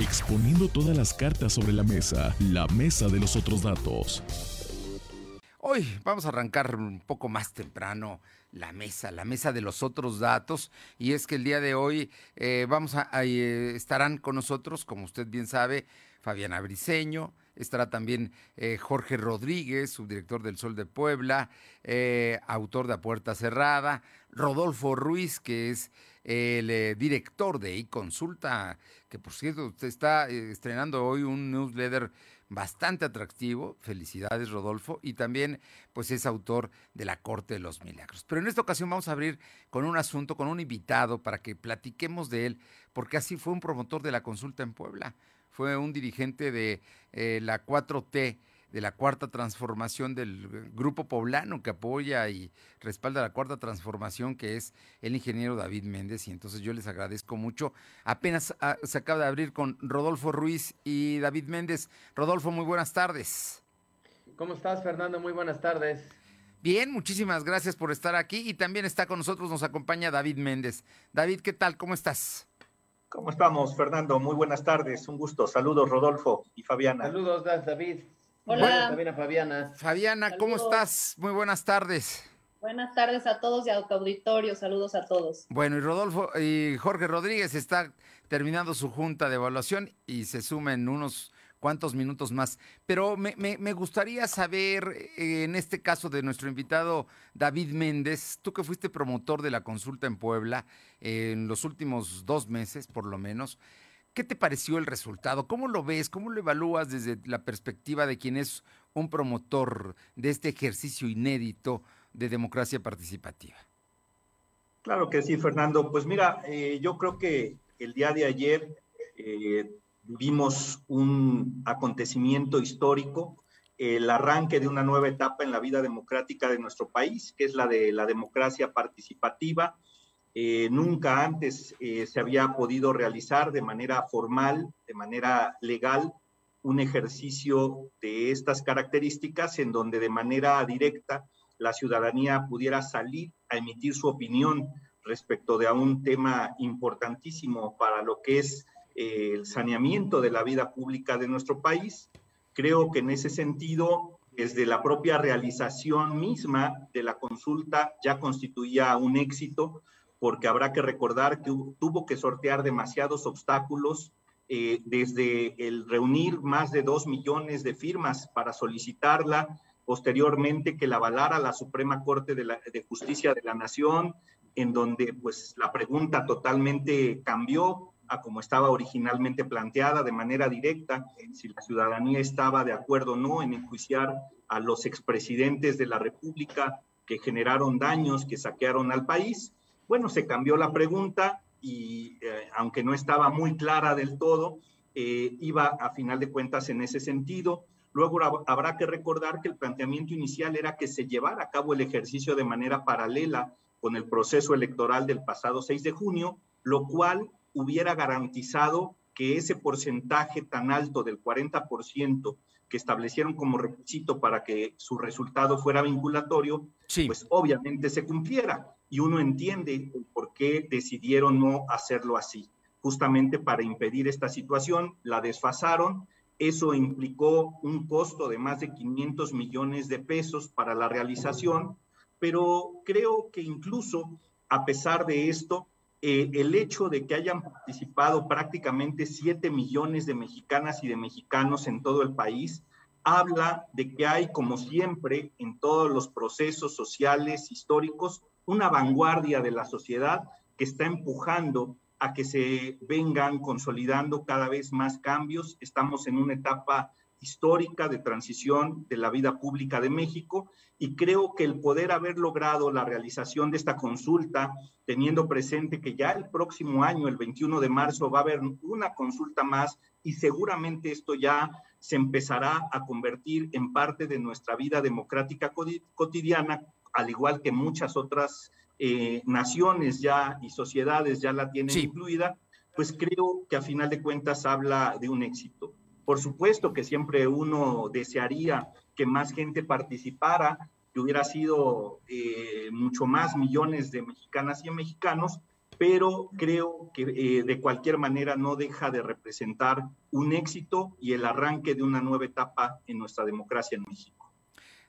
exponiendo todas las cartas sobre la mesa, la mesa de los otros datos. Hoy vamos a arrancar un poco más temprano la mesa, la mesa de los otros datos. Y es que el día de hoy eh, vamos a, eh, estarán con nosotros, como usted bien sabe, Fabiana Briceño, estará también eh, Jorge Rodríguez, subdirector del Sol de Puebla, autor de A Puerta Cerrada, Rodolfo Ruiz, que es el director de iConsulta, que por cierto usted está estrenando hoy un newsletter bastante atractivo. Felicidades, Rodolfo. Y también, pues, es autor de La Corte de los Milagros. Pero en esta ocasión vamos a abrir con un asunto, con un invitado, para que platiquemos de él, porque así fue un promotor de la consulta en Puebla. Fue un dirigente de eh, la 4T de la cuarta transformación del grupo poblano que apoya y respalda la cuarta transformación, que es el ingeniero David Méndez. Y entonces yo les agradezco mucho. Apenas ah, se acaba de abrir con Rodolfo Ruiz y David Méndez. Rodolfo, muy buenas tardes. ¿Cómo estás, Fernando? Muy buenas tardes. Bien, muchísimas gracias por estar aquí. Y también está con nosotros, nos acompaña David Méndez. David, ¿qué tal? ¿Cómo estás? ¿Cómo estamos, Fernando? Muy buenas tardes. Un gusto. Saludos, Rodolfo y Fabiana. Saludos, David. Hola. También Fabiana. Fabiana, ¿cómo estás? Muy buenas tardes. Buenas tardes a todos y a tu auditorio. Saludos a todos. Bueno, y Rodolfo y Jorge Rodríguez está terminando su junta de evaluación y se sumen unos cuantos minutos más. Pero me, gustaría saber, eh, en este caso de nuestro invitado David Méndez, tú que fuiste promotor de la consulta en Puebla en los últimos dos meses, por lo menos, ¿Qué te pareció el resultado? ¿Cómo lo ves? ¿Cómo lo evalúas desde la perspectiva de quien es un promotor de este ejercicio inédito de democracia participativa? Claro que sí, Fernando. Pues mira, eh, yo creo que el día de ayer eh, vivimos un acontecimiento histórico, el arranque de una nueva etapa en la vida democrática de nuestro país, que es la de la democracia participativa eh, nunca antes eh, se había podido realizar de manera formal, de manera legal, un ejercicio de estas características en donde de manera directa la ciudadanía pudiera salir a emitir su opinión respecto de un tema importantísimo para lo que es eh, el saneamiento de la vida pública de nuestro país. Creo que en ese sentido, desde la propia realización misma de la consulta ya constituía un éxito, porque habrá que recordar que tuvo que sortear demasiados obstáculos, eh, desde el reunir más de dos millones de firmas para solicitarla, posteriormente que la avalara la Suprema Corte de, Justicia de la Nación, en donde pues la pregunta totalmente cambió a como estaba originalmente planteada de manera directa, si la ciudadanía estaba de acuerdo o no en enjuiciar a los expresidentes de la República que generaron daños, que saquearon al país. Bueno, se cambió la pregunta y eh, aunque no estaba muy clara del todo, eh, iba a final de cuentas en ese sentido. Luego habrá que recordar que el planteamiento inicial era que se llevara a cabo el ejercicio de manera paralela con el proceso electoral del pasado 6 de junio, lo cual hubiera garantizado que ese porcentaje tan alto del 40% que establecieron como requisito para que su resultado fuera vinculatorio, pues obviamente se cumpliera y uno entiende por qué decidieron no hacerlo así. Justamente para impedir esta situación, la desfasaron. Eso implicó un costo de más de 500 millones de pesos para la realización, pero creo que incluso a pesar de esto, eh, el hecho de que hayan participado prácticamente 7 millones de mexicanas y de mexicanos en todo el país, habla de que hay, como siempre, en todos los procesos sociales, históricos, una vanguardia de la sociedad que está empujando a que se vengan consolidando cada vez más cambios. Estamos en una etapa histórica de transición de la vida pública de México y creo que el poder haber logrado la realización de esta consulta, teniendo presente que ya el próximo año, el 21 de marzo, va a haber una consulta más y seguramente esto ya se empezará a convertir en parte de nuestra vida democrática cotidiana al igual que muchas otras eh, naciones ya y sociedades ya la tienen incluida, pues creo que a final de cuentas habla de un éxito. Por supuesto que siempre uno desearía que más gente participara, que hubiera sido eh, mucho más millones de mexicanas y mexicanos, pero creo que eh, de cualquier manera no deja de representar un éxito y el arranque de una nueva etapa en nuestra democracia en México.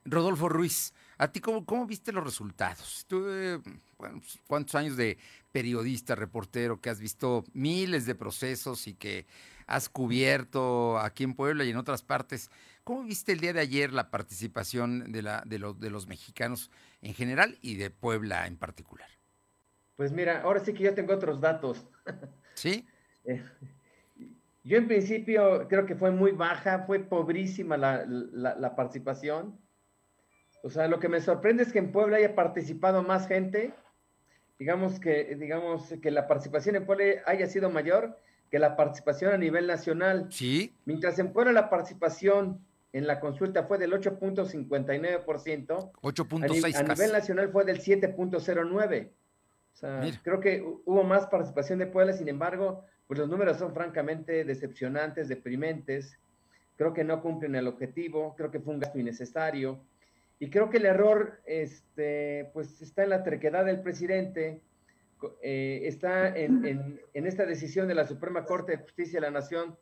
Rodolfo Ruiz, ¿a ti cómo, cómo viste los resultados? Tú, eh, bueno, pues, ¿cuántos años de periodista, reportero, que has visto miles de procesos y que has cubierto aquí en Puebla y en otras partes? ¿Cómo viste el día de ayer la participación de, la, de, de los mexicanos en general y de Puebla en particular? Pues mira, ahora sí que ya tengo otros datos. ¿Sí? Eh, yo en principio creo que fue muy baja, fue pobrísima la, la, la, participación. O sea, lo que me sorprende es que en Puebla haya participado más gente. Digamos que, digamos que la participación en Puebla haya sido mayor que la participación a nivel nacional. Sí. Mientras en Puebla la participación en la consulta fue del 8.59%. 8.6. A, a nivel nacional fue del 7.09%. O sea, Mira. creo que hubo más participación de Puebla, sin embargo, pues los números son francamente decepcionantes, deprimentes. Creo que no cumplen el objetivo, creo que fue un gasto innecesario. Y creo que el error este, pues está en la terquedad del presidente, eh, está en, esta decisión de la Suprema Corte de Justicia de la Nación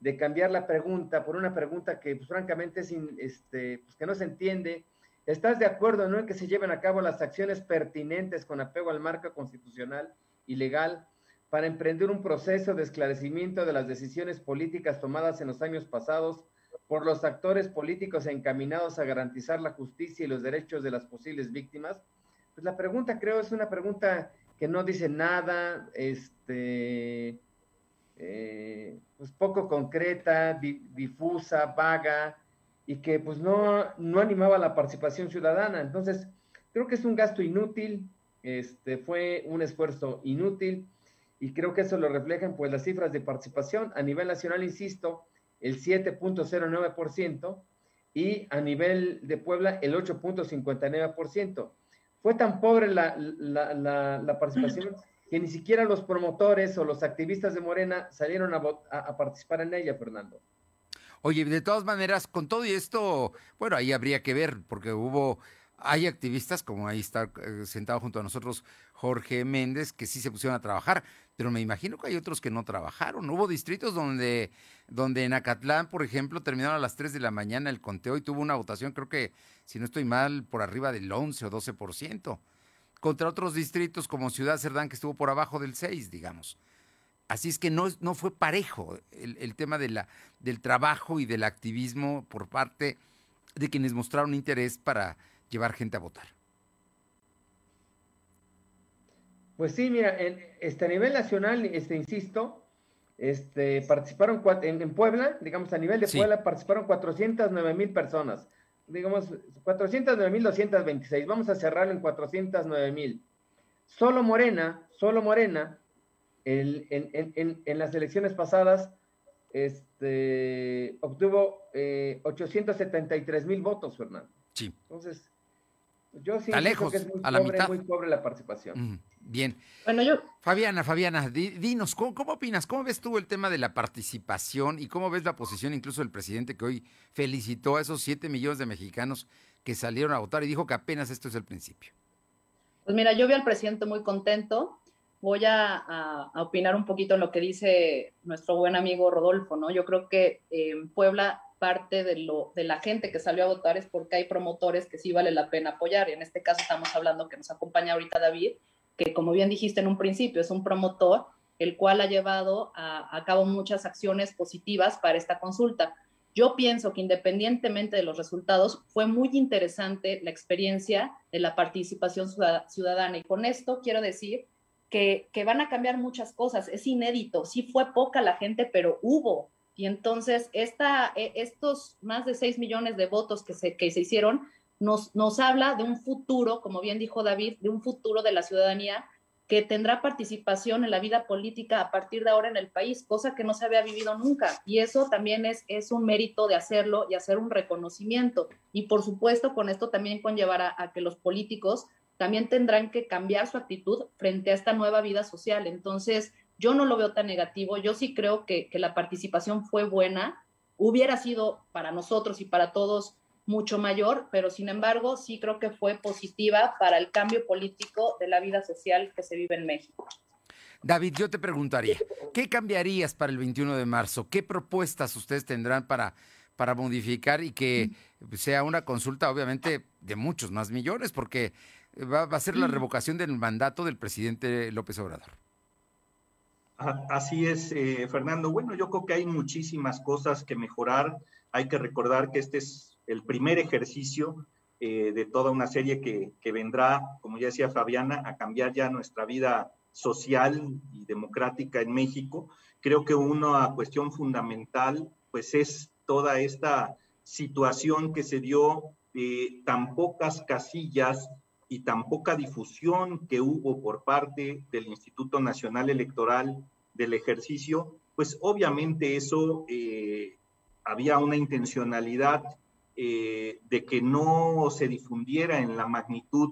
de cambiar la pregunta por una pregunta que pues, francamente es este, pues, que no se entiende, ¿Estás de acuerdo ¿no? en que se lleven a cabo las acciones pertinentes con apego al marco constitucional y legal para emprender un proceso de esclarecimiento de las decisiones políticas tomadas en los años pasados por los actores políticos encaminados a garantizar la justicia y los derechos de las posibles víctimas? Pues la pregunta creo es una pregunta que no dice nada, este, eh, pues poco concreta, di, difusa, vaga, y que pues no, no animaba la participación ciudadana. Entonces, creo que es un gasto inútil, este, fue un esfuerzo inútil y creo que eso lo reflejan pues las cifras de participación. A nivel nacional, insisto, el 7.09% y a nivel de Puebla el 8.59%. Fue tan pobre la, la, la, la, participación que ni siquiera los promotores o los activistas de Morena salieron a, a, a participar en ella, Fernando. Oye, de todas maneras, con todo y esto, bueno, ahí habría que ver, porque hubo, hay activistas, como ahí está eh, sentado junto a nosotros Jorge Méndez, que sí se pusieron a trabajar, pero me imagino que hay otros que no trabajaron. Hubo distritos donde, donde en Acatlán, por ejemplo, terminaron a las 3 de la mañana el conteo y tuvo una votación, creo que, si no estoy mal, por arriba del 11 o 12%, contra otros distritos como Ciudad Cerdán, que estuvo por abajo del 6, digamos. Así es que no, no fue parejo el, el, tema de la, del trabajo y del activismo por parte de quienes mostraron interés para llevar gente a votar. Pues sí, mira, en, este, a nivel nacional, este, insisto, este, participaron en, en Puebla, digamos, a nivel de sí. Puebla participaron 409 mil personas, digamos, 409 mil 226, vamos a cerrarlo en 409 mil. Solo Morena, solo Morena, el, en, en, en, las elecciones pasadas este, obtuvo eh, 873 mil votos, Fernando. Sí. Entonces, yo sí lejos, que es muy a pobre, la mitad. muy pobre la participación. Mm, bien. Bueno, yo. Fabiana, Fabiana, di, dinos, ¿cómo, ¿cómo, opinas? ¿Cómo ves tú el tema de la participación y cómo ves la posición incluso del presidente que hoy felicitó a esos 7 millones de mexicanos que salieron a votar y dijo que apenas esto es el principio? Pues mira, yo vi al presidente muy contento voy a, a, a, opinar un poquito en lo que dice nuestro buen amigo Rodolfo, ¿no? Yo creo que eh, en Puebla parte de, la gente que salió a votar es porque hay promotores que sí vale la pena apoyar. Y en este caso estamos hablando que nos acompaña ahorita David, que como bien dijiste en un principio, es un promotor, el cual ha llevado a, a cabo muchas acciones positivas para esta consulta. Yo pienso que independientemente de los resultados, fue muy interesante la experiencia de la participación ciudadana. Y con esto quiero decir que, que, van a cambiar muchas cosas. Es inédito, sí fue poca la gente, pero hubo. Y entonces esta, estos más de 6 millones de votos que se, que se hicieron nos, nos habla de un futuro, como bien dijo David, de un futuro de la ciudadanía que tendrá participación en la vida política a partir de ahora en el país, cosa que no se había vivido nunca. Y eso también es, es un mérito de hacerlo y hacer un reconocimiento. Y por supuesto, con esto también conllevará a que los políticos también tendrán que cambiar su actitud frente a esta nueva vida social. Entonces, yo no lo veo tan negativo, yo sí creo que, que, la participación fue buena, hubiera sido para nosotros y para todos mucho mayor, pero sin embargo sí creo que fue positiva para el cambio político de la vida social que se vive en México. David, yo te preguntaría, ¿qué cambiarías para el 21 de marzo? ¿Qué propuestas ustedes tendrán para, para modificar y que sea una consulta, obviamente, de muchos más millones? Porque va, a ser la revocación del mandato del presidente López Obrador. Así es, eh, Fernando. Bueno, yo creo que hay muchísimas cosas que mejorar. Hay que recordar que este es el primer ejercicio eh, de toda una serie que, vendrá, como ya decía Fabiana, a cambiar ya nuestra vida social y democrática en México. Creo que una cuestión fundamental, pues es toda esta situación que se dio de tan pocas casillas y tan poca difusión que hubo por parte del Instituto Nacional Electoral del ejercicio, pues obviamente eso eh, había una intencionalidad eh, de que no se difundiera en la magnitud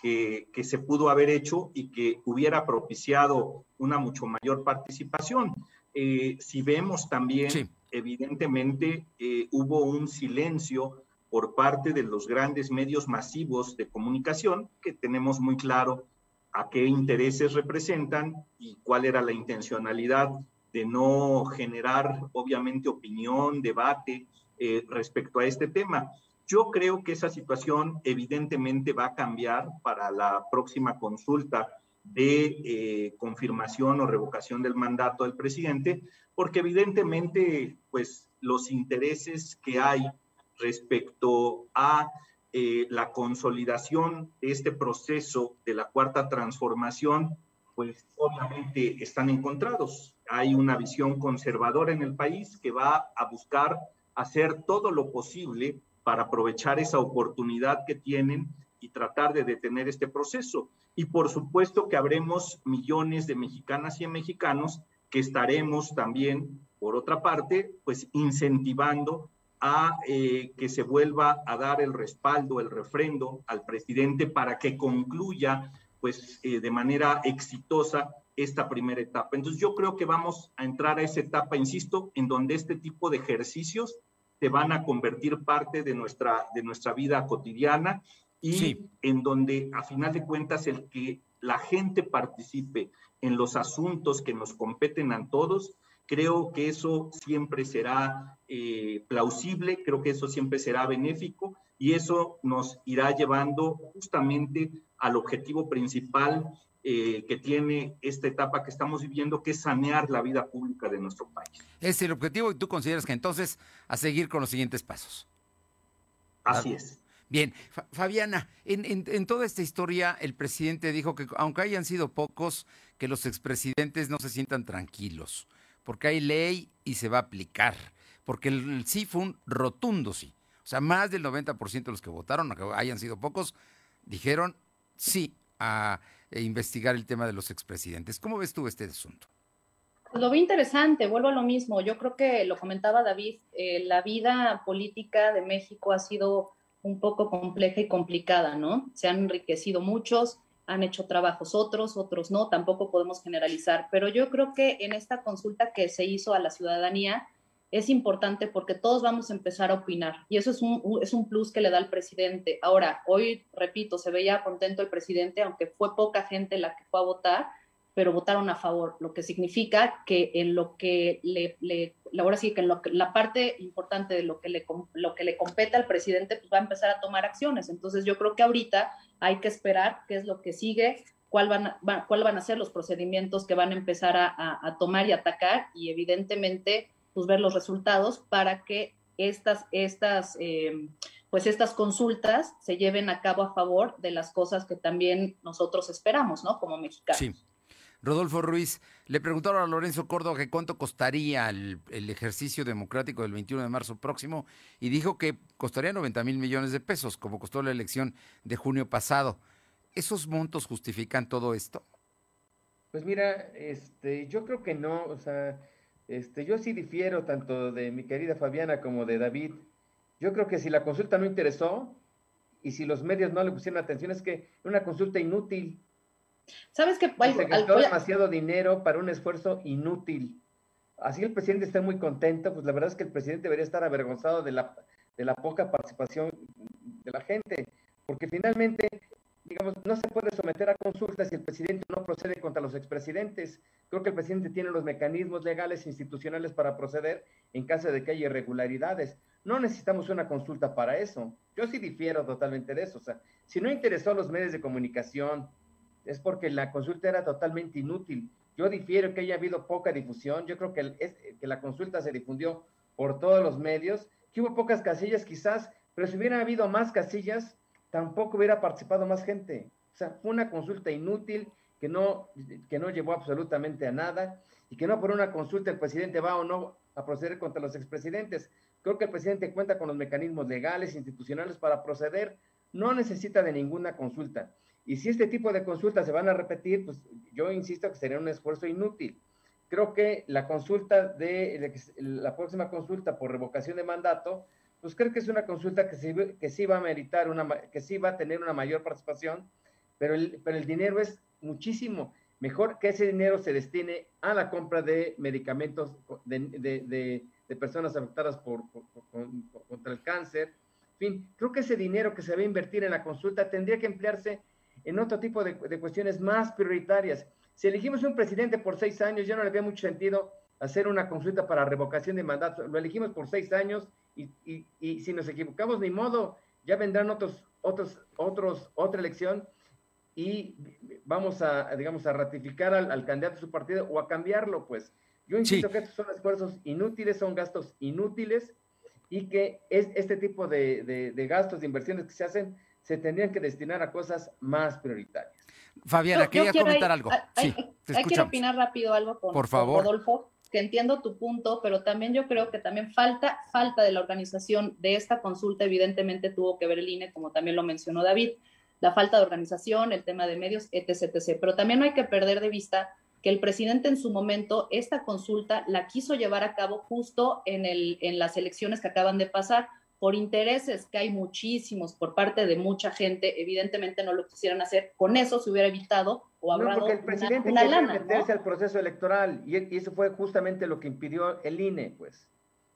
que, se pudo haber hecho y que hubiera propiciado una mucho mayor participación. Eh, si vemos también, evidentemente, hubo un silencio por parte de los grandes medios masivos de comunicación, que tenemos muy claro a qué intereses representan y cuál era la intencionalidad de no generar, obviamente, opinión, debate eh, respecto a este tema. Yo creo que esa situación evidentemente va a cambiar para la próxima consulta de eh, confirmación o revocación del mandato del presidente, porque evidentemente, pues, los intereses que hay respecto a eh, la consolidación de este proceso de la cuarta transformación, pues obviamente están encontrados. Hay una visión conservadora en el país que va a buscar hacer todo lo posible para aprovechar esa oportunidad que tienen y tratar de detener este proceso. Y por supuesto que habremos millones de mexicanas y mexicanos que estaremos también, por otra parte, pues incentivando a eh, que se vuelva a dar el respaldo, el refrendo al presidente para que concluya pues eh, de manera exitosa esta primera etapa. Entonces yo creo que vamos a entrar a esa etapa, insisto, en donde este tipo de ejercicios se van a convertir parte de nuestra, de nuestra vida cotidiana y en donde a final de cuentas el que la gente participe en los asuntos que nos competen a todos Creo que eso siempre será eh, plausible, creo que eso siempre será benéfico y eso nos irá llevando justamente al objetivo principal eh, que tiene esta etapa que estamos viviendo, que es sanear la vida pública de nuestro país. Es el objetivo y tú consideras que entonces a seguir con los siguientes pasos. Así es. Bien, Fabiana, en, en, toda esta historia el presidente dijo que aunque hayan sido pocos, que los expresidentes no se sientan tranquilos porque hay ley y se va a aplicar, porque el, sí fue un rotundo sí. O sea, más del 90% de los que votaron, aunque hayan sido pocos, dijeron sí a eh, investigar el tema de los expresidentes. ¿Cómo ves tú este asunto? Lo vi interesante, vuelvo a lo mismo. Yo creo que lo comentaba David, eh, la vida política de México ha sido un poco compleja y complicada, ¿no? Se han enriquecido muchos, han hecho trabajos otros, otros no, tampoco podemos generalizar, pero yo creo que en esta consulta que se hizo a la ciudadanía es importante porque todos vamos a empezar a opinar y eso es un, es un plus que le da al presidente. Ahora, hoy, repito, se veía contento el presidente, aunque fue poca gente la que fue a votar, pero votaron a favor, lo que significa que en lo que le, le ahora sí que en lo que, la parte importante de lo que le lo que le compete al presidente pues va a empezar a tomar acciones. Entonces yo creo que ahorita hay que esperar qué es lo que sigue, cuál van, a, cuál van a ser los procedimientos que van a empezar a, tomar y atacar y evidentemente pues ver los resultados para que estas, estas, eh, pues estas consultas se lleven a cabo a favor de las cosas que también nosotros esperamos, ¿no? Como mexicanos. Sí. Rodolfo Ruiz, le preguntaron a Lorenzo Córdoba que cuánto costaría el, el, ejercicio democrático del 21 de marzo próximo y dijo que costaría 90 mil millones de pesos, como costó la elección de junio pasado. ¿Esos montos justifican todo esto? Pues mira, este, yo creo que no, o sea, este, yo sí difiero tanto de mi querida Fabiana como de David. Yo creo que si la consulta no interesó y si los medios no le pusieron atención, es que una consulta inútil. ¿Sabes que Se gastó demasiado dinero para un esfuerzo inútil. Así el presidente está muy contento, pues la verdad es que el presidente debería estar avergonzado de la, de la poca participación de la gente, porque finalmente digamos, no se puede someter a consultas si el presidente no procede contra los expresidentes. Creo que el presidente tiene los mecanismos legales e institucionales para proceder en caso de que haya irregularidades. No necesitamos una consulta para eso. Yo sí difiero totalmente de eso. O sea, si no interesó a los medios de comunicación, es porque la consulta era totalmente inútil. Yo difiero que haya habido poca difusión. Yo creo que, la consulta se difundió por todos los medios, hubo pocas casillas quizás, pero si hubiera habido más casillas, tampoco hubiera participado más gente. O sea, fue una consulta inútil que no, que no llevó absolutamente a nada y que no por una consulta el presidente va o no a proceder contra los expresidentes. Creo que el presidente cuenta con los mecanismos legales, institucionales para proceder, no necesita de ninguna consulta. Y si este tipo de consultas se van a repetir, pues yo insisto que sería un esfuerzo inútil. Creo que la consulta de, la próxima consulta por revocación de mandato, pues creo que es una consulta que sí, que sí va a meritar, una, que sí va a tener una mayor participación, pero el, pero el dinero es muchísimo. Mejor que ese dinero se destine a la compra de medicamentos de, de, personas afectadas por, contra el cáncer. En fin, creo que ese dinero que se va a invertir en la consulta tendría que emplearse en otro tipo de, cuestiones más prioritarias. Si elegimos un presidente por seis años, ya no le había mucho sentido hacer una consulta para revocación de mandato. Lo elegimos por seis años y, si nos equivocamos, ni modo, ya vendrán otros, otros, otros, otra elección y vamos a, digamos, a ratificar al, candidato de su partido o a cambiarlo, pues. Yo insisto que estos son esfuerzos inútiles, son gastos inútiles y que es, este tipo de, gastos, de inversiones que se hacen, se tendrían que destinar a cosas más prioritarias. Fabiana, quería comentar algo. sí, te hay, que opinar rápido algo con, Por favor. Rodolfo que entiendo tu punto, pero también yo creo que también falta, falta de la organización de esta consulta, evidentemente tuvo que ver el INE, como también lo mencionó David, la falta de organización, el tema de medios, etc., etc. Pero también no hay que perder de vista que el presidente en su momento esta consulta la quiso llevar a cabo justo en, el, en las elecciones que acaban de pasar, por intereses que hay muchísimos por parte de mucha gente, evidentemente no lo quisieran hacer, con eso se hubiera evitado o ahorrado no, porque el presidente una, quería meterse al proceso electoral y, eso fue justamente lo que impidió el INE, pues.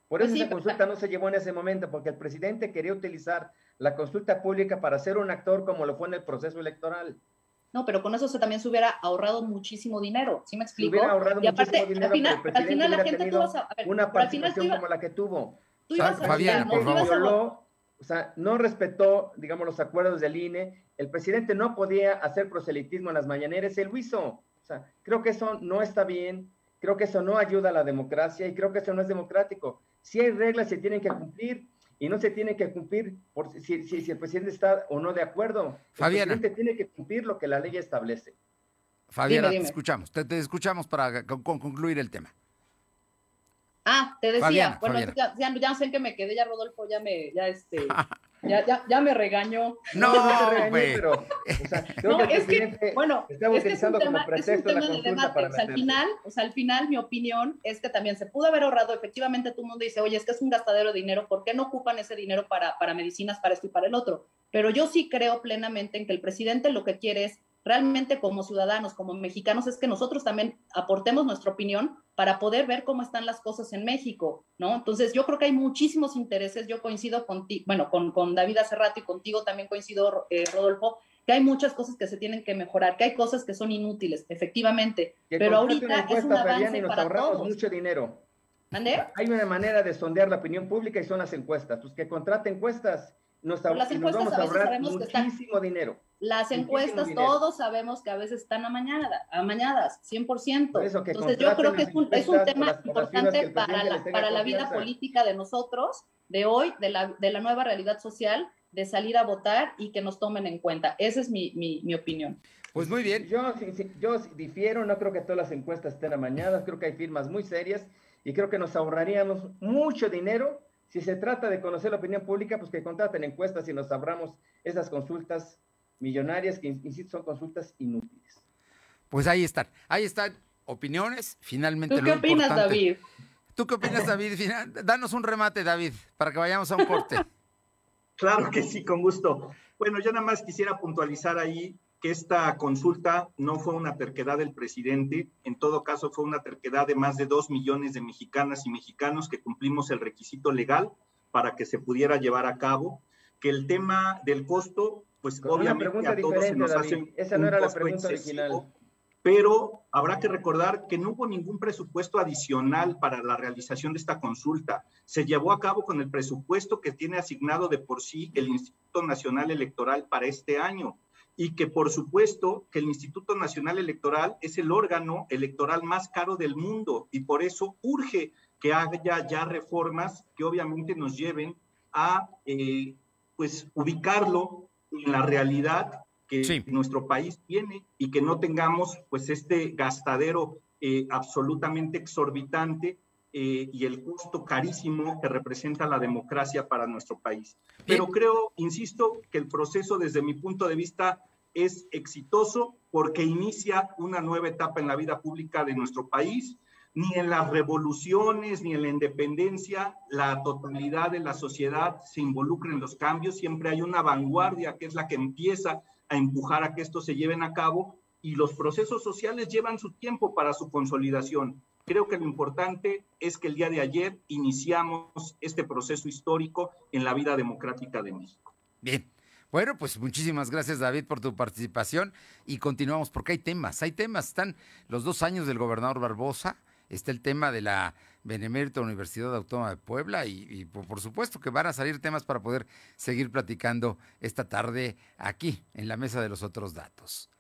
Por pues eso esa consulta no se llevó en ese momento, porque el presidente quería utilizar la consulta pública para ser un actor como lo fue en el proceso electoral. No, pero con eso se también se hubiera ahorrado muchísimo dinero, ¿sí me explico? Se hubiera ahorrado y aparte, muchísimo dinero, al final, al final la gente tuvo una participación como la que tuvo. Tú ibas a Fabián, por favor. o sea, no respetó, digamos, los acuerdos del INE. El presidente no podía hacer proselitismo en las mañaneras, él lo hizo. O sea, creo que eso no está bien, creo que eso no ayuda a la democracia y creo que eso no es democrático. Si hay reglas, se tienen que cumplir y no se tiene que cumplir por si, si, el presidente está o no de acuerdo. Fabiana. El presidente tiene que cumplir lo que la ley establece. Fabiana, te escuchamos, te, te, escuchamos para concluir el tema. Ah, te decía, bueno, Ya, ya, ya, sé que me quedé, ya Rodolfo ya me, ya este, ya, ya, ya me regañó. No, no te regañé, pero, o sea, no, es que, bueno, es que es un tema, es un tema de debate. O sea, al final, o sea, al final, mi opinión es que también se pudo haber ahorrado, efectivamente, todo el mundo dice, oye, es que es un gastadero de dinero, ¿por qué no ocupan ese dinero para, para medicinas, para esto y para el otro? Pero yo sí creo plenamente en que el presidente lo que quiere es realmente como ciudadanos, como mexicanos, es que nosotros también aportemos nuestra opinión para poder ver cómo están las cosas en México, ¿no? Entonces, yo creo que hay muchísimos intereses, yo coincido contigo, bueno, con, con David hace rato y contigo también coincido, eh, Rodolfo, que hay muchas cosas que se tienen que mejorar, que hay cosas que son inútiles, efectivamente, pero ahorita es un avance nos para todos. mucho dinero. ¿Mande? Hay una manera de sondear la opinión pública y son las encuestas. Pues que contrate encuestas, nos, las encuestas nos vamos a ahorrar muchísimo dinero. Las encuestas, todos sabemos que a veces están amañadas, amañadas 100%. Entonces yo creo que es un, es un tema importante para la, para la vida política de nosotros, de hoy, de la, de la nueva realidad social, de salir a votar y que nos tomen en cuenta. Esa es mi, mi, mi opinión. Pues muy bien. Yo, yo difiero, no creo que todas las encuestas estén amañadas, creo que hay firmas muy serias y creo que nos ahorraríamos mucho dinero si se trata de conocer la opinión pública, pues que contraten encuestas y nos abramos esas consultas millonarias que, insisto, son consultas inútiles. Pues ahí están, ahí están opiniones, finalmente. ¿Tú qué opinas, David? ¿Tú qué opinas, David? Danos un remate, David, para que vayamos a un corte. Claro que sí, con gusto. Bueno, yo nada más quisiera puntualizar ahí que esta consulta no fue una terquedad del presidente, en todo caso fue una terquedad de más de dos millones de mexicanas y mexicanos que cumplimos el requisito legal para que se pudiera llevar a cabo, que el tema del costo pues obviamente a todos se nos hace Esa no era la pregunta original. pero habrá que recordar que no hubo ningún presupuesto adicional para la realización de esta consulta. Se llevó a cabo con el presupuesto que tiene asignado de por sí el Instituto Nacional Electoral para este año y que por supuesto que el Instituto Nacional Electoral es el órgano electoral más caro del mundo y por eso urge que haya ya reformas que obviamente nos lleven a eh, pues ubicarlo en la realidad que nuestro país tiene y que no tengamos pues este gastadero eh, absolutamente exorbitante eh, y el costo carísimo que representa la democracia para nuestro país. Pero creo, insisto, que el proceso desde mi punto de vista es exitoso porque inicia una nueva etapa en la vida pública de nuestro país. Ni en las revoluciones, ni en la independencia, la totalidad de la sociedad se involucra en los cambios. Siempre hay una vanguardia que es la que empieza a empujar a que esto se lleven a cabo y los procesos sociales llevan su tiempo para su consolidación. Creo que lo importante es que el día de ayer iniciamos este proceso histórico en la vida democrática de México. Bien. Bueno, pues muchísimas gracias David por tu participación y continuamos porque hay temas, hay temas, están los dos años del gobernador Barbosa, está el tema de la Benemérita Universidad Autónoma de Puebla y, por supuesto que van a salir temas para poder seguir platicando esta tarde aquí en la mesa de los otros datos.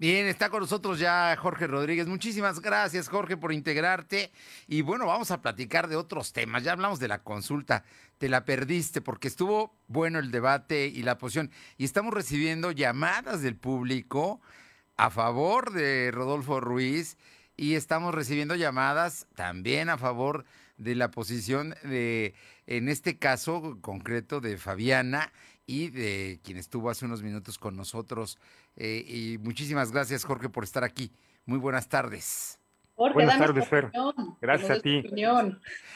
Bien, está con nosotros ya Jorge Rodríguez. Muchísimas gracias, Jorge, por integrarte. Y bueno, vamos a platicar de otros temas. Ya hablamos de la consulta. Te la perdiste porque estuvo bueno el debate y la posición. Y estamos recibiendo llamadas del público a favor de Rodolfo Ruiz y estamos recibiendo llamadas también a favor de la posición de, en este caso concreto, de Fabiana y de quien estuvo hace unos minutos con nosotros. Eh, y muchísimas gracias, Jorge, por estar aquí. Muy buenas tardes. Buenas tardes, Fer. Gracias a ti.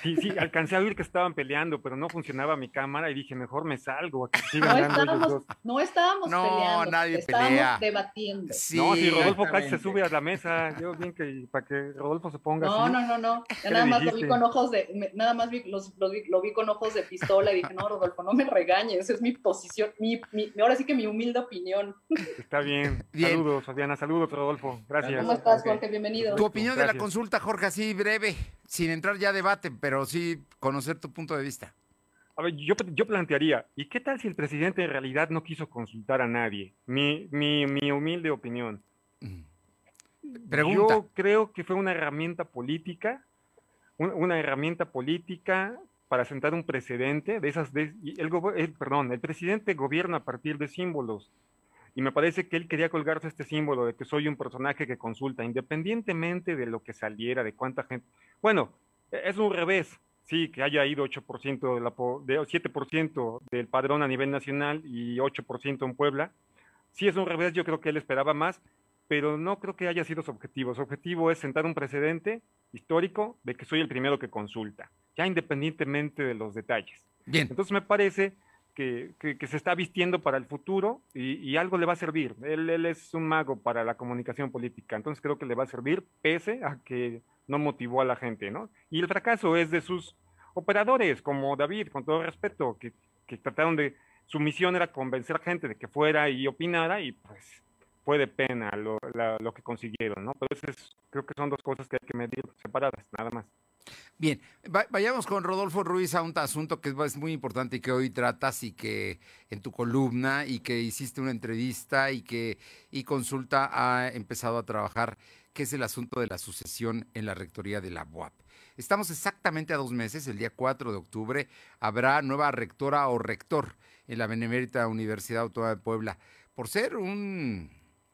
Sí, sí, alcancé a oír que estaban peleando, pero no funcionaba mi cámara y dije, mejor me salgo. no, estábamos, no estábamos no, peleando, nadie estábamos pelea. debatiendo. no, si Rodolfo casi se sube a la mesa, yo bien que para que Rodolfo se ponga no, así. No, no, no, nada más lo vi con ojos de, nada más vi, los, vi, lo vi con ojos de pistola y dije, no, Rodolfo, no me regañes, es mi posición, mi, mi, ahora sí que mi humilde opinión. Está bien. Saludos, Fabiana, saludos, Rodolfo. Gracias. ¿Cómo estás, Jorge? Bienvenido. Tu opinión de la consulta, Jorge, así breve, sin entrar ya a debate, pero sí conocer tu punto de vista. A ver, yo, yo plantearía, ¿y qué tal si el presidente en realidad no quiso consultar a nadie? Mi, mi, mi humilde opinión. Pregunta. Yo creo que fue una herramienta política, una herramienta política para sentar un precedente de esas, de, el, el, perdón, el presidente gobierna a partir de símbolos, y me parece que él quería colgarse este símbolo de que soy un personaje que consulta, independientemente de lo que saliera, de cuánta gente. Bueno, e-, es un revés, sí, que haya ido 8% de la, de 7% del padrón a nivel nacional y 8% en Puebla. Sí es un revés, yo creo que él esperaba más, pero no creo que haya sido su objetivo. Su objetivo es sentar un precedente histórico de que soy el primero que consulta, ya independientemente de los detalles. Bien. Entonces me parece que, se está vistiendo para el futuro y, algo le va a servir. Él, es un mago para la comunicación política, entonces creo que le va a servir pese a que no motivó a la gente, ¿no? Y el fracaso es de sus operadores, como David, con todo respeto, que, trataron de, su misión era convencer a gente de que fuera y opinara y pues fue de pena lo, que consiguieron, ¿no? Entonces creo que son dos cosas que hay que medir separadas, nada más. Bien, vayamos con Rodolfo Ruiz a un asunto que es muy importante y que hoy tratas y que en tu columna y que hiciste una entrevista y que y consulta ha empezado a trabajar, que es el asunto de la sucesión en la rectoría de la UAP. Estamos exactamente a dos meses, el día 4 de octubre habrá nueva rectora o rector en la Benemérita Universidad Autónoma de Puebla, por ser un,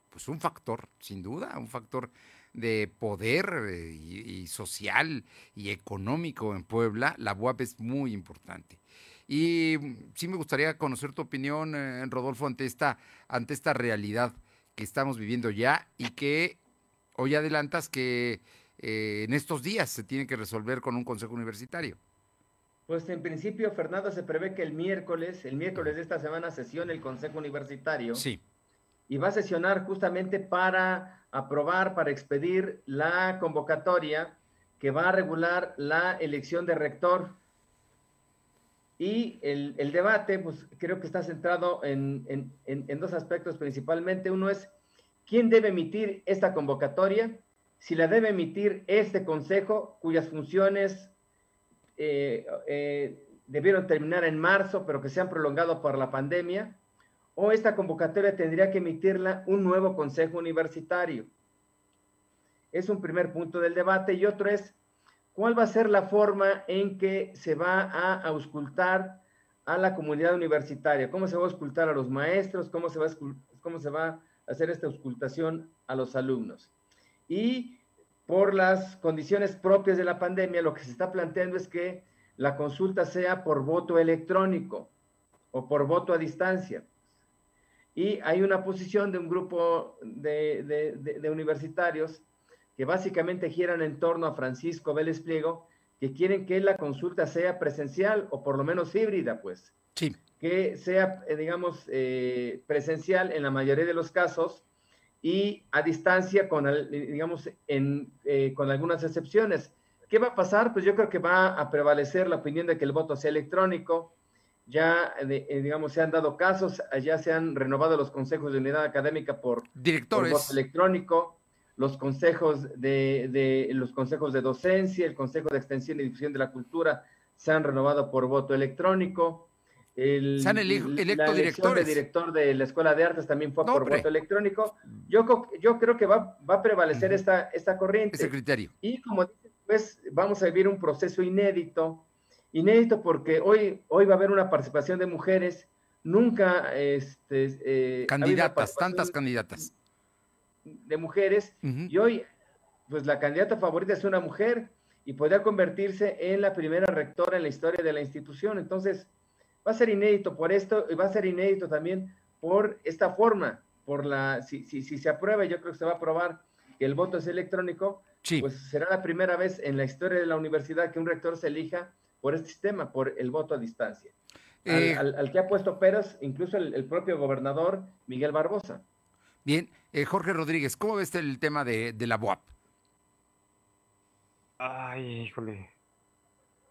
pues un factor, sin duda, un factor de poder eh, y, social y económico en Puebla, la UAP es muy importante. Y mm, sí me gustaría conocer tu opinión, eh, Rodolfo, ante esta, ante esta realidad que estamos viviendo ya y que hoy adelantas que eh, en estos días se tiene que resolver con un consejo universitario. Pues en principio, Fernando, se prevé que el miércoles, el miércoles de esta semana, sesione el consejo universitario. Sí. Y va a sesionar justamente para aprobar para expedir la convocatoria que va a regular la elección de rector. Y el, el, debate, pues creo que está centrado en, en, en, dos aspectos principalmente. Uno es quién debe emitir esta convocatoria, si la debe emitir este consejo, cuyas funciones eh, eh, debieron terminar en marzo, pero que se han prolongado por la pandemia, o esta convocatoria tendría que emitirla un nuevo consejo universitario. Es un primer punto del debate. Y otro es ¿Cuál va a ser la forma en que se va a auscultar a la comunidad universitaria? ¿Cómo se va a auscultar a los maestros? ¿Cómo se va a, cómo se va a hacer esta auscultación a los alumnos? Y por las condiciones propias de la pandemia, lo que se está planteando es que la consulta sea por voto electrónico o por voto a distancia. Y hay una posición de un grupo de, de, de universitarios que básicamente giran en torno a Francisco Vélez Pliego, que quieren que la consulta sea presencial o por lo menos híbrida, pues. Sí. Que sea, eh, digamos, eh, presencial en la mayoría de los casos y a distancia con, digamos, en, eh, con algunas excepciones. ¿Qué va a pasar? Pues yo creo que va a prevalecer la opinión de que el voto sea electrónico. Ya, digamos, se han dado casos, ya se han renovado los consejos de unidad académica por, Directores. por voto electrónico los consejos de, los consejos de docencia, el Consejo de Extensión y Difusión de la Cultura se han renovado por voto electrónico. El, se han electo directores. de director de la Escuela de Artes también fue por voto electrónico. Yo, yo creo que va, va a prevalecer esta, esta corriente. Ese criterio. Y como dices, pues vamos a vivir un proceso inédito, inédito porque hoy, hoy va a haber una participación de mujeres, nunca... Este, eh, candidatas, tantas candidatas. de mujeres. Y hoy pues la candidata favorita es una mujer y podría convertirse en la primera rectora en la historia de la institución. Entonces, va a ser inédito por esto y va a ser inédito también por esta forma, por la, si, si, si se aprueba, yo creo que se va a aprobar que el voto es electrónico, pues será la primera vez en la historia de la universidad que un rector se elija por este sistema, por el voto a distancia. al, eh, que ha puesto peros, incluso el propio gobernador Miguel Barbosa. Bien, eh, Jorge Rodríguez, ¿cómo ves el tema de, la BUAP? Ay, híjole.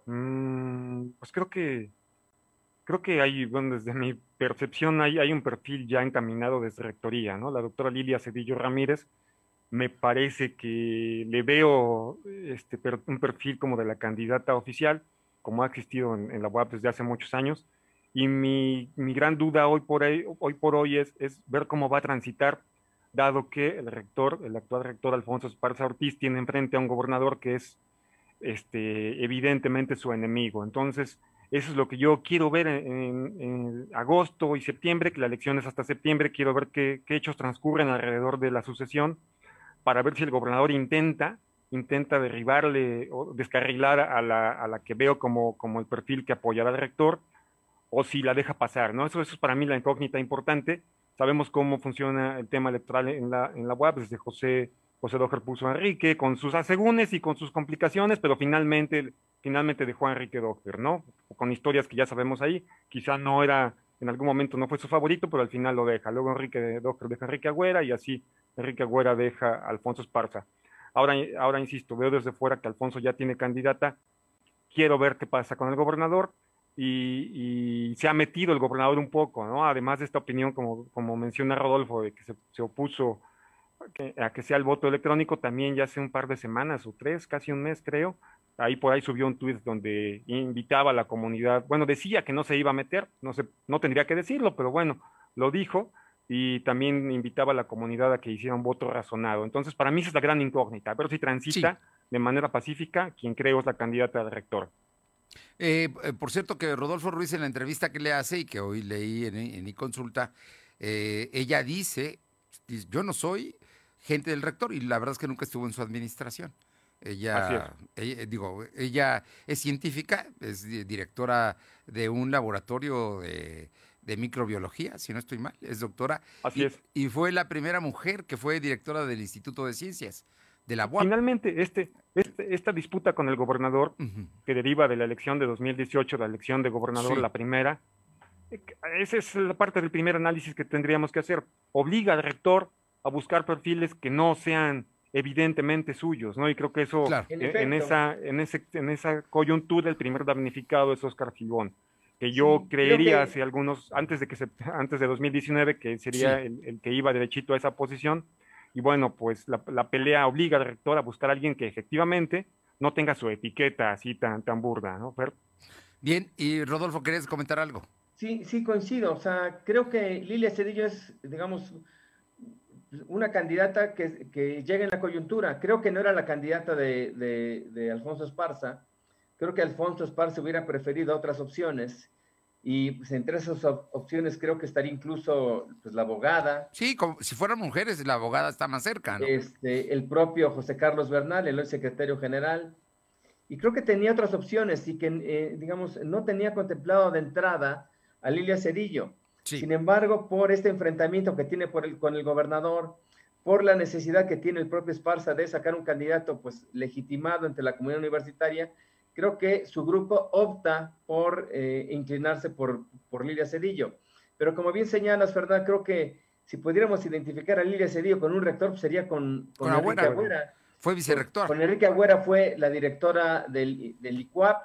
Mm, pues creo que creo que hay, bueno, desde mi percepción hay, hay un perfil ya encaminado desde rectoría, ¿no? La doctora Lilia Cedillo Ramírez me parece que le veo este, un perfil como de la candidata oficial, como ha existido en, la UAP desde hace muchos años. Y mi, mi gran duda hoy por, hoy, hoy, por hoy es, es ver cómo va a transitar dado que el rector, el actual rector Alfonso Esparza Ortiz, tiene enfrente a un gobernador que es este, evidentemente su enemigo. Entonces, eso es lo que yo quiero ver en, agosto y septiembre, que la elección es hasta septiembre, quiero ver qué, hechos transcurren alrededor de la sucesión para ver si el gobernador intenta, intenta derribarle o descarrilar a la, a la que veo como, como el perfil que apoyará al rector, o si la deja pasar, ¿no? Eso, eso es para mí la incógnita importante Sabemos cómo funciona el tema electoral en la, en la web, desde José, José Dojer puso Enrique, con sus asegúnes y con sus complicaciones, pero finalmente, finalmente dejó a Enrique Dojer, ¿no? Con historias que ya sabemos ahí, quizá no era, en algún momento no fue su favorito, pero al final lo deja. Luego Enrique Dojer deja a Enrique Agüera y así Enrique Agüera deja a Alfonso Esparza. Ahora, ahora insisto, veo desde fuera que Alfonso ya tiene candidata. Quiero ver qué pasa con el gobernador y, se ha metido el gobernador un poco, ¿no? Además de esta opinión, como, como menciona Rodolfo, de que se, opuso a que, sea el voto electrónico, también ya hace un par de semanas o tres, casi un mes creo, ahí por ahí subió un tuit donde invitaba a la comunidad, bueno, decía que no se iba a meter, no, se, no tendría que decirlo, pero bueno, lo dijo, y también invitaba a la comunidad a que hiciera un voto razonado. Entonces, para mí esa es la gran incógnita, ver si transita de manera pacífica quien creo es la candidata del rector. Eh, eh, por cierto que Rodolfo Ruiz en la entrevista que le hace y que hoy leí en, mi consulta, eh, ella dice, yo no soy gente del rector y la verdad es que nunca estuvo en su administración. Ella, digo, ella es científica, es directora de un laboratorio de, microbiología, si no estoy mal, es doctora. Así es. Y fue la primera mujer que fue directora del Instituto de Ciencias. Finalmente, este, este, esta disputa con el gobernador, que deriva de la elección de 2018, la elección de gobernador, la primera, esa es la parte del primer análisis que tendríamos que hacer. Obliga al rector a buscar perfiles que no sean evidentemente suyos, ¿no? Y creo que eso, e, en, esa, en, ese, en esa coyuntura, el primer damnificado es Oscar Filbón. Que yo creería hace algunos, antes de que se, antes de 2019, que sería el, que iba derechito a esa posición. Y bueno, pues la, pelea obliga al rector a buscar a alguien que efectivamente no tenga su etiqueta así tan, tan burda, ¿no? Bien, y Rodolfo, ¿querés comentar algo? Sí, sí, coincido. O sea, creo que Lilia Cedillo es, digamos, una candidata que, que, llega en la coyuntura. Creo que no era la candidata de, de, Alfonso Esparza. Creo que Alfonso Esparza hubiera preferido otras opciones. Y pues, entre esas opciones creo que estaría incluso pues, la abogada. Sí, como, si fueran mujeres, la abogada está más cerca, ¿no? Este, el propio José Carlos Bernal, el secretario general. Y creo que tenía otras opciones y que, eh, digamos, no tenía contemplado de entrada a Lilia Cedillo. Sin embargo, por este enfrentamiento que tiene por el, con el gobernador, por la necesidad que tiene el propio Esparza de sacar un candidato pues legitimado entre la comunidad universitaria, creo que su grupo opta por eh, inclinarse por, por Lilia Cedillo. Pero como bien señalas, Fernanda, creo que si pudiéramos identificar a Lilia Cedillo con un rector, pues sería con, con, Enrique Agüera. Fue vicerrector. Con, Enrique Agüera fue la directora del, del ICUAP,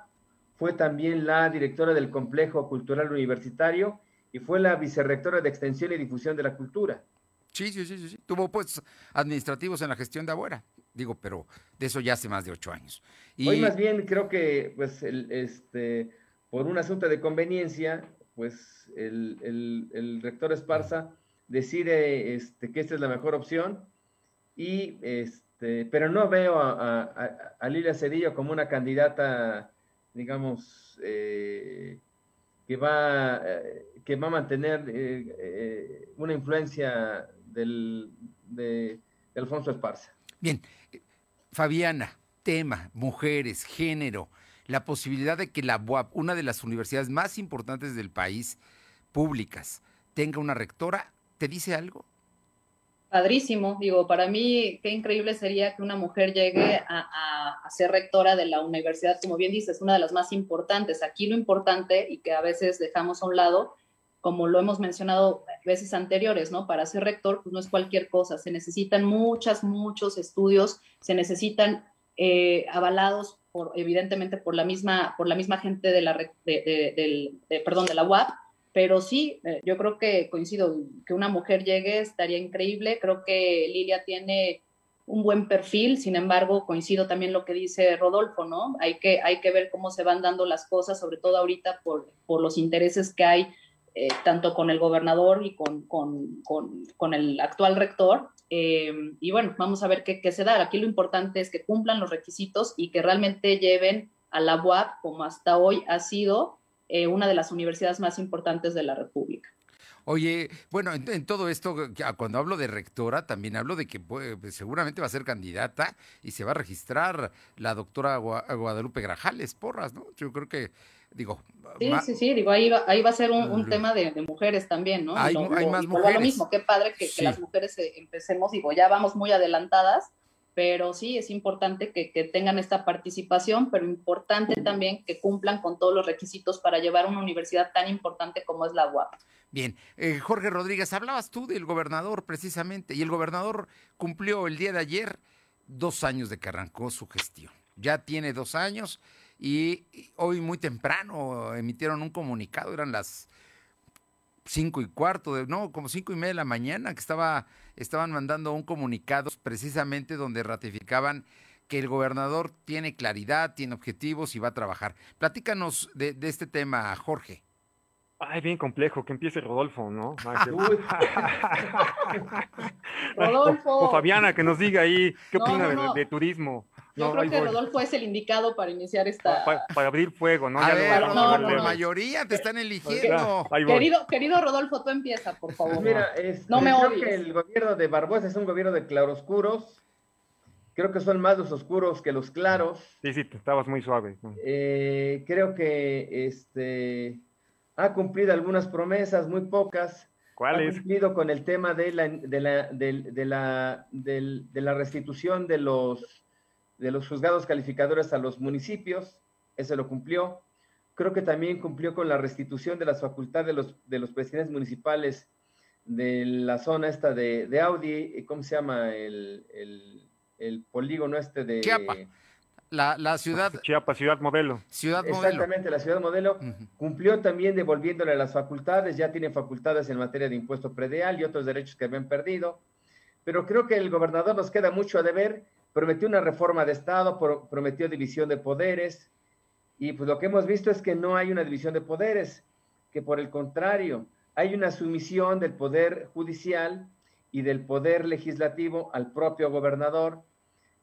fue también la directora del Complejo Cultural Universitario y fue la vicerrectora de Extensión y Difusión de la Cultura. Sí, sí, sí, sí. Tuvo puestos administrativos en la gestión de Abuera. Digo, pero de eso ya hace más de ocho años. Y... Hoy más bien creo que, pues, el, este, por un asunto de conveniencia, pues el, rector Esparza decide este, que esta es la mejor opción, y, este, pero no veo a, a Lilia Cedillo como una candidata, digamos, eh, que va, eh, que va a mantener eh, eh, una influencia del, de, Alfonso Esparza. Bien, Fabiana, tema, mujeres, género, la posibilidad de que la UAP, una de las universidades más importantes del país, públicas, tenga una rectora, ¿te dice algo? padrísimo. Digo, para mí, qué increíble sería que una mujer llegue a, ser rectora de la universidad, como bien dices, una de las más importantes. Aquí lo importante y que a veces dejamos a un lado, como lo hemos mencionado veces anteriores, ¿no? Para ser rector, pues no es cualquier cosa. Se necesitan muchas, muchos estudios, se necesitan eh, avalados por, evidentemente, por la misma, por la misma gente de la, del, perdón, de la UAP, pero sí, eh, yo creo que coincido, que una mujer llegue estaría increíble. Creo que Lilia tiene un buen perfil, sin embargo, coincido también lo que dice Rodolfo, ¿no? Hay que, hay que ver cómo se van dando las cosas, sobre todo ahorita por, por los intereses que hay, eh, tanto con el gobernador y con, con, con, el actual rector. Eh, y bueno, vamos a ver qué, se da. Aquí lo importante es que cumplan los requisitos y que realmente lleven a la UAP, como hasta hoy ha sido, eh, una de las universidades más importantes de la República. Oye, bueno, en, todo esto, cuando hablo de rectora, también hablo de que pues, seguramente va a ser candidata y se va a registrar la doctora Guadalupe Grajales Porras, ¿no? Yo creo que, digo... Sí, sí, sí, digo, ahí va, ahí va a ser un, tema de, mujeres también, ¿no? Hay, más mujeres. Lo mismo, qué padre que, que las mujeres eh, empecemos, digo, ya vamos muy adelantadas, pero sí es importante que, tengan esta participación, pero importante también que cumplan con todos los requisitos para llevar una universidad tan importante como es la UAP. Bien, eh, Jorge Rodríguez, hablabas tú del gobernador precisamente, y el gobernador cumplió el día de ayer dos años de que arrancó su gestión. Ya tiene dos años y hoy muy temprano emitieron un comunicado, eran las cinco y cuarto, de, no, como cinco y media de la mañana, que estaba, estaban mandando un comunicado precisamente donde ratificaban que el gobernador tiene claridad, tiene objetivos y va a trabajar. Platícanos de, este tema, Jorge. Ay, bien complejo, que empiece Rodolfo, ¿no? Rodolfo. O, Fabiana, que nos diga ahí qué opina de, turismo. Yo creo que Rodolfo es el indicado para iniciar esta. Para, abrir fuego, ¿no? A ver, no, la mayoría te están eligiendo. Querido, querido Rodolfo, tú empieza, por favor. Mira, no me creo que el gobierno de Barbosa es un gobierno de claroscuros. Creo que son más los oscuros que los claros. Sí, sí, estabas muy suave. Eh, creo que este ha cumplido algunas promesas, muy pocas. ¿Cuáles? Ha cumplido con el tema de la, de la, de la, de la restitución de los de los juzgados calificadores a los municipios, eso lo cumplió. Creo que también cumplió con la restitución de las facultades de los, de los presidentes municipales de la zona esta de, Audi, ¿cómo se llama? El, polígono este de... Chiapa. La, ciudad. Chiapas, ciudad modelo. Ciudad Exactamente, la ciudad modelo cumplió también devolviéndole las facultades, ya tiene facultades en materia de impuesto predial y otros derechos que habían perdido. Pero creo que el gobernador nos queda mucho a deber. Prometió una reforma de Estado, prometió división de poderes. Y pues lo que hemos visto es que no hay una división de poderes, que por el contrario, hay una sumisión del poder judicial y del poder legislativo al propio gobernador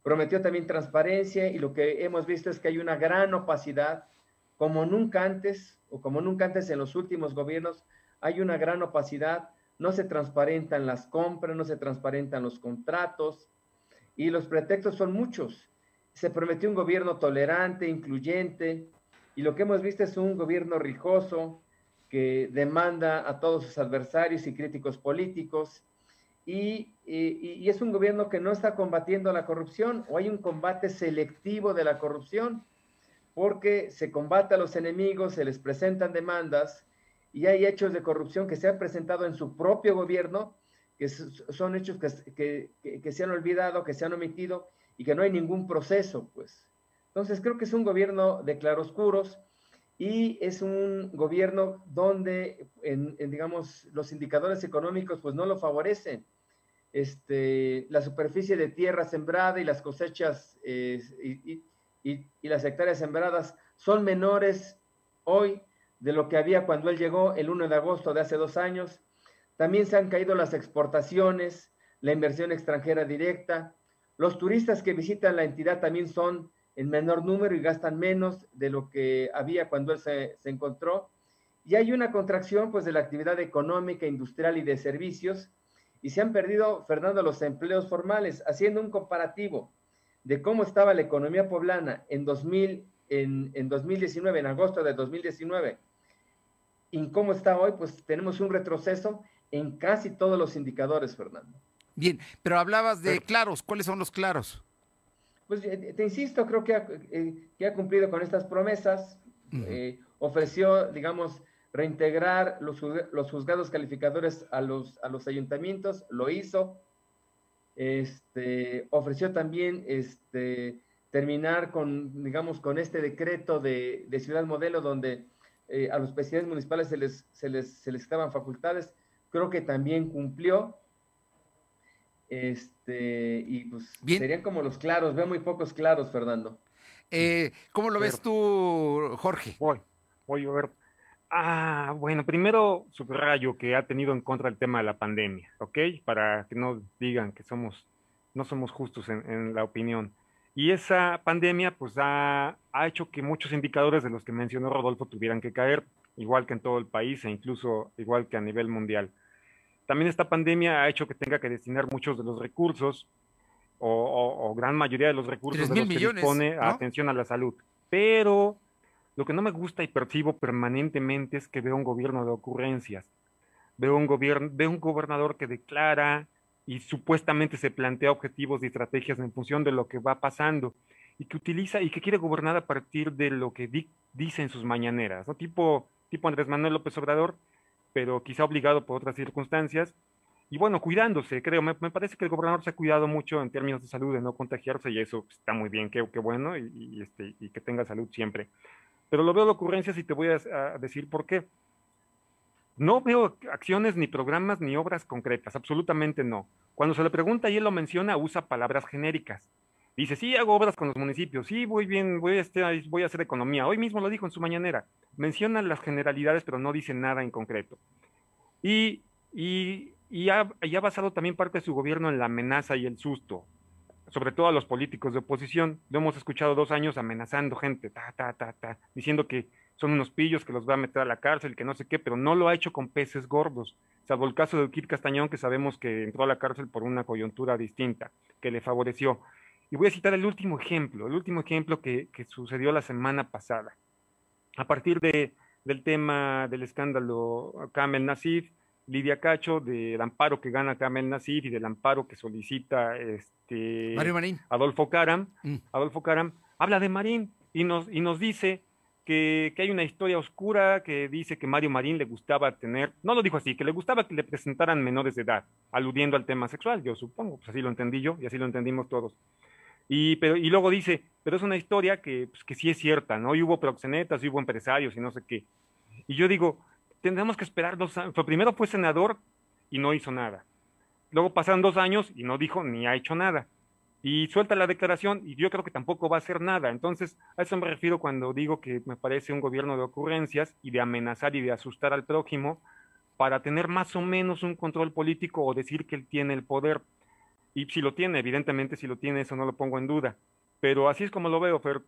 Prometió también transparencia y lo que hemos visto es que hay una gran opacidad, como nunca antes o como nunca antes en los últimos gobiernos, hay una gran opacidad, no se transparentan las compras, no se transparentan los contratos y los pretextos son muchos. Se prometió un gobierno tolerante, incluyente y lo que hemos visto es un gobierno rijoso que demanda a todos sus adversarios y críticos políticos y, es un gobierno que no está combatiendo la corrupción o hay un combate selectivo de la corrupción porque se combate a los enemigos, se les presentan demandas y hay hechos de corrupción que se han presentado en su propio gobierno, que son hechos que, que, se han olvidado, que se han omitido y que no hay ningún proceso, pues. Entonces creo que es un gobierno de claroscuros y es un gobierno donde, en, digamos, los indicadores económicos pues no lo favorecen. Este, la superficie de tierra sembrada y las cosechas y, las hectáreas sembradas son menores hoy de lo que había cuando él llegó el 1 de agosto de hace dos años. También se han caído las exportaciones, la inversión extranjera directa. Los turistas que visitan la entidad también son en menor número y gastan menos de lo que había cuando él se, encontró. Y hay una contracción pues de la actividad económica, industrial y de servicios y se han perdido, Fernando, los empleos formales, haciendo un comparativo de cómo estaba la economía poblana en, 2000, en, en 2019, en agosto de 2019, y cómo está hoy, pues tenemos un retroceso en casi todos los indicadores, Fernando. Bien, pero hablabas de claros, ¿cuáles son los claros? Pues eh, te insisto, creo que ha, eh, que ha cumplido con estas promesas, eh, ofreció, digamos, reintegrar los, los, juzgados calificadores a los, a los ayuntamientos, lo hizo, este, ofreció también este, terminar con, digamos, con este decreto de, de ciudad modelo donde a los presidentes municipales se les, se les, se les estaban facultades, creo que también cumplió, este, y pues serían como los claros, veo muy pocos claros, Fernando. Eh, ¿Cómo lo ves tú, Jorge? Voy, voy a ver. Ah, bueno, primero subrayo que ha tenido en contra el tema de la pandemia, ¿ok? Para que no digan que somos, no somos justos en, la opinión. Y esa pandemia, pues, ha, ha, hecho que muchos indicadores de los que mencionó Rodolfo tuvieran que caer, igual que en todo el país e incluso igual que a nivel mundial. También esta pandemia ha hecho que tenga que destinar muchos de los recursos o, gran mayoría de los recursos de los que dispone a atención a la salud. Pero lo que no me gusta y percibo permanentemente es que veo un gobierno de ocurrencias. Veo un, gobierno, veo un gobernador que declara y supuestamente se plantea objetivos y estrategias en función de lo que va pasando y que utiliza y que quiere gobernar a partir de lo que dice en sus mañaneras, ¿no? tipo, tipo Andrés Manuel López Obrador, pero quizá obligado por otras circunstancias. Y bueno, cuidándose, creo, me, parece que el gobernador se ha cuidado mucho en términos de salud, de no contagiarse, y eso está muy bien, qué, qué bueno, y, este, y que tenga salud siempre. Pero lo veo de ocurrencias y te voy a, decir por qué. No veo acciones, ni programas, ni obras concretas, absolutamente no. Cuando se le pregunta y él lo menciona, usa palabras genéricas. Dice, sí, hago obras con los municipios, sí, voy bien, voy a, este, voy a hacer economía. Hoy mismo lo dijo en su mañanera. Menciona las generalidades, pero no dice nada en concreto. Y, y, y, ha, basado también parte de su gobierno en la amenaza y el susto, sobre todo a los políticos de oposición. Lo hemos escuchado dos años amenazando gente, ta, ta, ta, ta, diciendo que son unos pillos, que los va a meter a la cárcel, que no sé qué, pero no lo ha hecho con peces gordos, salvo el caso de Kit Castañón, que sabemos que entró a la cárcel por una coyuntura distinta, que le favoreció. Y voy a citar el último ejemplo, el último ejemplo que, sucedió la semana pasada. A partir de, del tema del escándalo Kamel Nasif, Lidia Cacho, del amparo que gana Kamel Nasif y del amparo que solicita este, Adolfo Caram, mm. Adolfo Caram, habla de Marín y nos, y nos dice que, que, hay una historia oscura que dice que Mario Marín le gustaba tener, no lo dijo así, que le gustaba que le presentaran menores de edad, aludiendo al tema sexual, yo supongo, pues así lo entendí yo y así lo entendimos todos. Y, pero, y luego dice, pero es una historia que, pues, que sí es cierta, ¿no? Y hubo proxenetas, y hubo empresarios y no sé qué. Y yo digo, tendremos que esperar dos años. primero fue senador y no hizo nada. Luego pasaron dos años y no dijo ni ha hecho nada. Y suelta la declaración y yo creo que tampoco va a hacer nada. Entonces, a eso me refiero cuando digo que me parece un gobierno de ocurrencias y de amenazar y de asustar al prójimo para tener más o menos un control político o decir que él tiene el poder. Y si lo tiene, evidentemente si lo tiene, eso no lo pongo en duda. Pero así es como lo veo, Fer.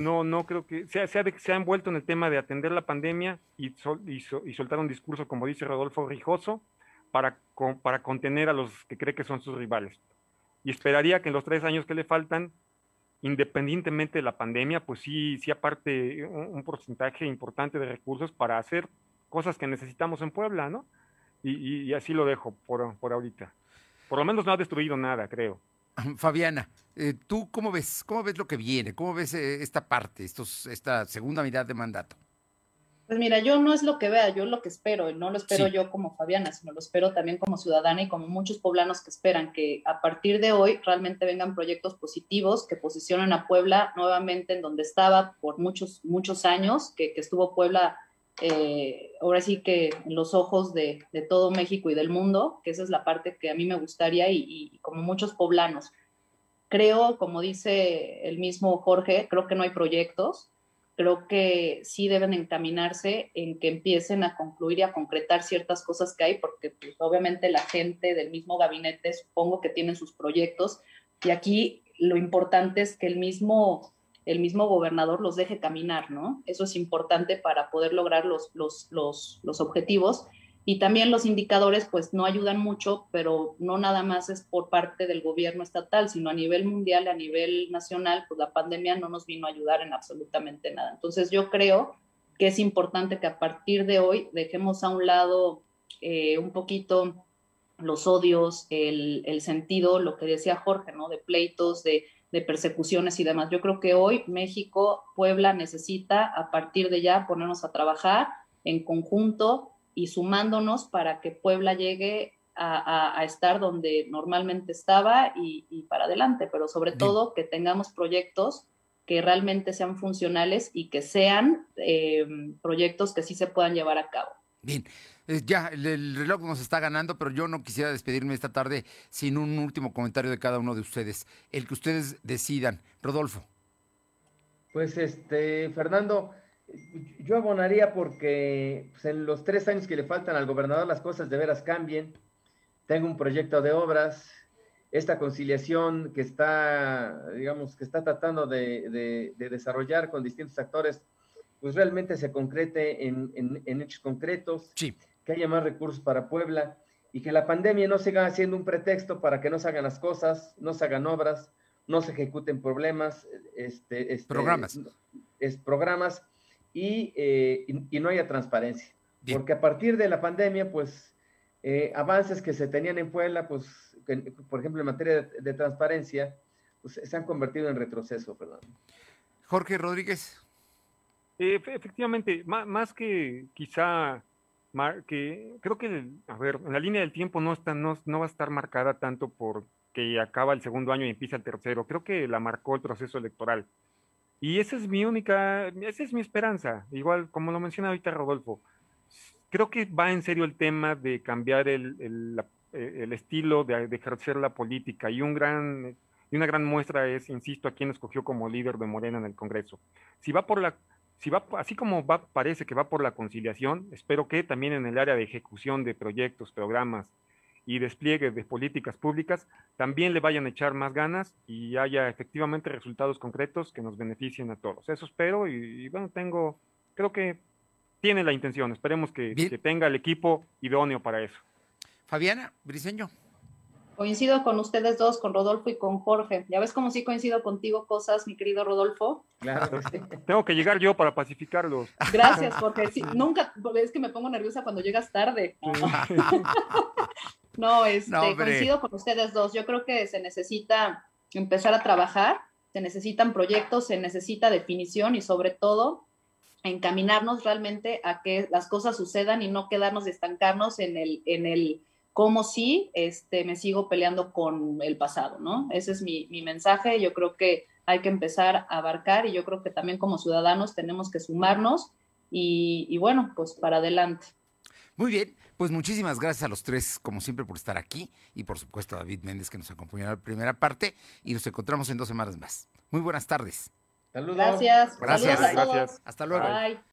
No, no creo que se, se, ha, se, ha, envuelto en el tema de atender la pandemia y, y, soltar un discurso, como dice Rodolfo Rijoso, para, para contener a los que cree que son sus rivales. Y esperaría que en los tres años que le faltan, independientemente de la pandemia, pues sí, sí aparte un, porcentaje importante de recursos para hacer cosas que necesitamos en Puebla, ¿no? Y, y así lo dejo por, por ahorita. Por lo menos no ha destruido nada, creo. Fabiana, eh, ¿tú cómo ves, cómo ves lo que viene? ¿Cómo ves eh, esta parte, estos, esta segunda mitad de mandato? Pues mira, yo no es lo que vea, yo lo que espero, y no lo espero yo como Fabiana, sino lo espero también como ciudadana y como muchos poblanos que esperan que a partir de hoy realmente vengan proyectos positivos que posicionen a Puebla nuevamente en donde estaba por muchos, muchos años, que, que estuvo Puebla eh, ahora sí que en los ojos de, todo México y del mundo, que esa es la parte que a mí me gustaría y, como muchos poblanos. Creo, como dice el mismo Jorge, creo que no hay proyectos, creo que sí deben encaminarse en que empiecen a concluir y a concretar ciertas cosas que hay, porque pues, obviamente la gente del mismo gabinete supongo que tienen sus proyectos y aquí lo importante es que el mismo el mismo gobernador los deje caminar, ¿no? Eso es importante para poder lograr los, los, los, los objetivos. Y también los indicadores, pues no ayudan mucho, pero no nada más es por parte del gobierno estatal, sino a nivel mundial, a nivel nacional, pues la pandemia no nos vino a ayudar en absolutamente nada. Entonces yo creo que es importante que a partir de hoy dejemos a un lado eh, un poquito los odios, el, el, sentido, lo que decía Jorge, ¿no? De pleitos, de de persecuciones y demás. Yo creo que hoy México, Puebla necesita a partir de ya ponernos a trabajar en conjunto y sumándonos para que Puebla llegue a, estar donde normalmente estaba y, para adelante, pero sobre todo que tengamos proyectos que realmente sean funcionales y que sean eh, proyectos que sí se puedan llevar a cabo. Bien, eh, ya, el, reloj nos está ganando, pero yo no quisiera despedirme esta tarde sin un último comentario de cada uno de ustedes. El que ustedes decidan. Rodolfo. Pues este, Fernando, yo abonaría porque pues, en los tres años que le faltan al gobernador las cosas de veras cambien. Tengo un proyecto de obras, esta conciliación que está, digamos, que está tratando de desarrollar con distintos actores, pues realmente se concrete en, en, hechos concretos, que haya más recursos para Puebla y que la pandemia no siga siendo un pretexto para que no se hagan las cosas, no se hagan obras, no se ejecuten problemas, este, este programas. Es, programas y, eh, y, no haya transparencia. Porque a partir de la pandemia, pues eh, avances que se tenían en Puebla, pues, por ejemplo, en materia de, transparencia, pues se han convertido en retroceso, perdón. Jorge Rodríguez. Eh, efectivamente, más, que quizá, que creo que, a ver, en la línea del tiempo no, está, no, va a estar marcada tanto por que acaba el segundo año y empieza el tercero. Creo que la marcó el proceso electoral. Y esa es mi única, esa es mi esperanza. Igual, como lo menciona ahorita Rodolfo, creo que va en serio el tema de cambiar el, el, eh, estilo de, de, ejercer la política. Y, un gran, y una gran muestra es, insisto, a quién escogió como líder de Morena en el Congreso. Si va por la si va, así como va, parece que va por la conciliación, espero que también en el área de ejecución de proyectos, programas y despliegue de políticas públicas, también le vayan a echar más ganas y haya efectivamente resultados concretos que nos beneficien a todos. Eso espero y, bueno, tengo, creo que tiene la intención, esperemos que, que tenga el equipo idóneo para eso. Fabiana, Briseño. Coincido con ustedes dos, con Rodolfo y con Jorge. Ya ves cómo sí coincido contigo cosas, mi querido Rodolfo. Claro. Tengo que llegar yo para pacificarlos. Gracias, porque sí, nunca, es que me pongo nerviosa cuando llegas tarde. no, este, coincido con ustedes dos. Yo creo que se necesita empezar a trabajar, se necesitan proyectos, se necesita definición y sobre todo encaminarnos realmente a que las cosas sucedan y no quedarnos estancarnos en el, en el como si este, me sigo peleando con el pasado, ¿no? Ese es mi, mi mensaje. Yo creo que hay que empezar a abarcar y yo creo que también como ciudadanos tenemos que sumarnos y, y bueno, pues para adelante. Muy bien, pues muchísimas gracias a los tres, como siempre, por estar aquí y por supuesto a David Méndez que nos acompañó en la primera parte y nos encontramos en dos semanas más. Muy buenas tardes. Saludos. Gracias. Gracias. Saludos a todos. Gracias. Hasta luego. Bye.